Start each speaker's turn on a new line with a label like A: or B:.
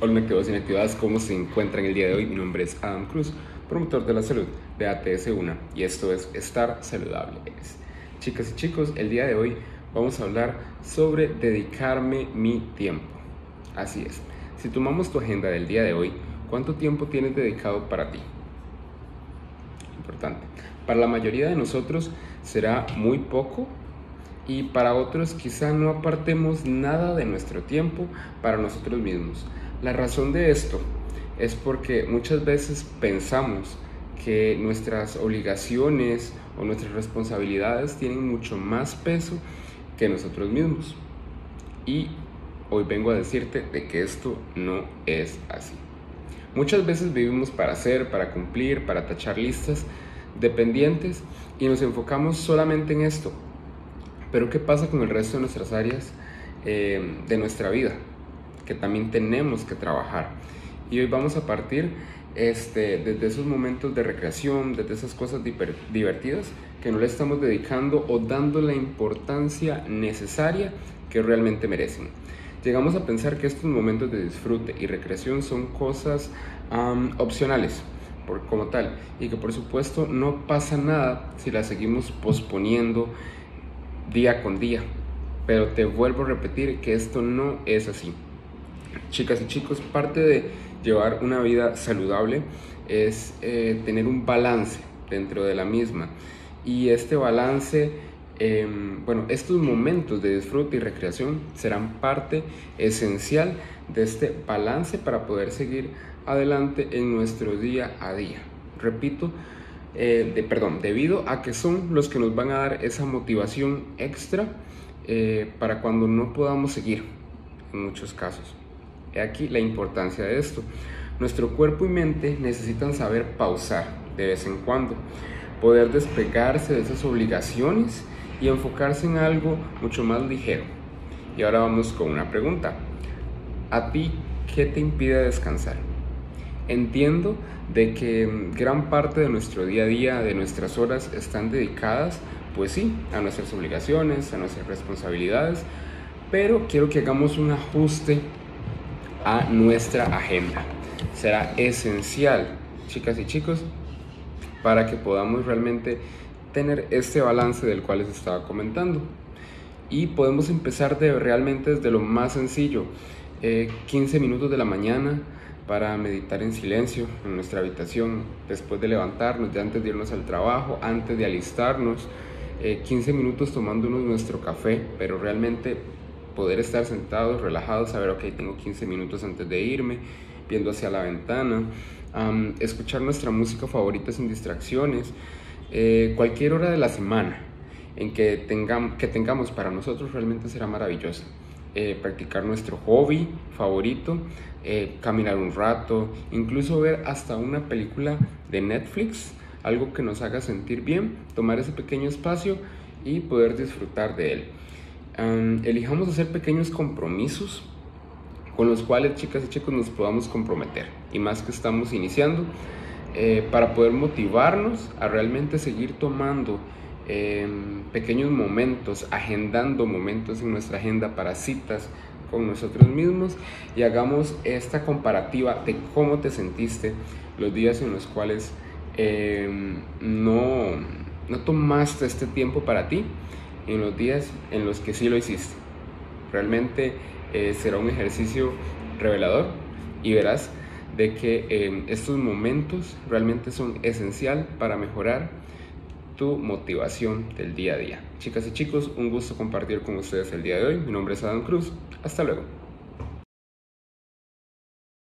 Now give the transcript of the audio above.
A: Hola inactivos y inactivadas, ¿cómo se encuentran el día de hoy? Mi nombre es Adam Cruz, promotor de la salud de ATS1 y esto es Estar Saludable. Chicas y chicos, el día de hoy vamos a hablar sobre dedicarme mi tiempo. Así es, si tomamos tu agenda del día de hoy, ¿cuánto tiempo tienes dedicado para ti? Importante. Para la mayoría de nosotros será muy poco y para otros quizá no apartemos nada de nuestro tiempo para nosotros mismos. La razón de esto es porque muchas veces pensamos que nuestras obligaciones o nuestras responsabilidades tienen mucho más peso que nosotros mismos. Y hoy vengo a decirte de que esto no es así. Muchas veces vivimos para hacer, para cumplir, para tachar listas dependientes y nos enfocamos solamente en esto. Pero ¿qué pasa con el resto de nuestras áreas eh, de nuestra vida? Que también tenemos que trabajar. Y hoy vamos a partir este, desde esos momentos de recreación, desde esas cosas divertidas que no le estamos dedicando o dando la importancia necesaria que realmente merecen. Llegamos a pensar que estos momentos de disfrute y recreación son cosas opcionales por, como tal y que por supuesto no pasa nada si las seguimos posponiendo día con día. Pero te vuelvo a repetir que esto no es así. Chicas y chicos, parte de llevar una vida saludable es eh, tener un balance dentro de la misma. Y este balance, em, bueno, estos momentos de disfrute y recreación serán parte esencial de este balance para poder seguir adelante en nuestro día a día. Repito, eh, de, perdón, debido a que son los que nos van a dar esa motivación extra eh, para cuando no podamos seguir en muchos casos. He aquí la importancia de esto. Nuestro cuerpo y mente necesitan saber pausar de vez en cuando, poder despegarse de esas obligaciones y enfocarse en algo mucho más ligero. Y ahora vamos con una pregunta. ¿A ti qué te impide descansar? Entiendo de que gran parte de nuestro día a día, de nuestras horas, están dedicadas, pues sí, a nuestras obligaciones, a nuestras responsabilidades, pero quiero que hagamos un ajuste nuestra agenda. Será esencial, chicas y chicos, para que podamos realmente tener este balance del cual les estaba comentando. Y podemos empezar de realmente desde lo más sencillo, 15 eh, minutos de la mañana para meditar en silencio en nuestra habitación, después de levantarnos, ya antes de irnos al trabajo, antes de alistarnos, 15 eh, minutos tomándonos nuestro café, pero realmente poder estar sentados, relajados, saber, ok, tengo 15 minutos antes de irme, viendo hacia la ventana, escuchar nuestra música favorita sin distracciones, eh, cualquier hora de la semana en que, tengamos, que tengamos para nosotros realmente será maravillosa. Eh, practicar nuestro hobby favorito, eh, caminar un rato, incluso ver hasta una película de Netflix, algo que nos haga sentir bien, tomar ese pequeño espacio y poder disfrutar de él elijamos hacer pequeños compromisos con los cuales chicas y chicos nos podamos comprometer. Y más que estamos iniciando eh, para poder motivarnos a realmente seguir tomando em, pequeños momentos, agendando momentos en nuestra agenda para citas con nosotros mismos y hagamos esta comparativa de cómo te sentiste los días en los cuales em, no, no tomaste este tiempo para ti en los días en los que sí lo hiciste. Realmente eh, será un ejercicio revelador y verás de que eh, estos momentos realmente son esencial para mejorar tu motivación del día a día. Chicas y chicos, un gusto compartir con ustedes el día de hoy. Mi nombre es Adam Cruz. Hasta luego.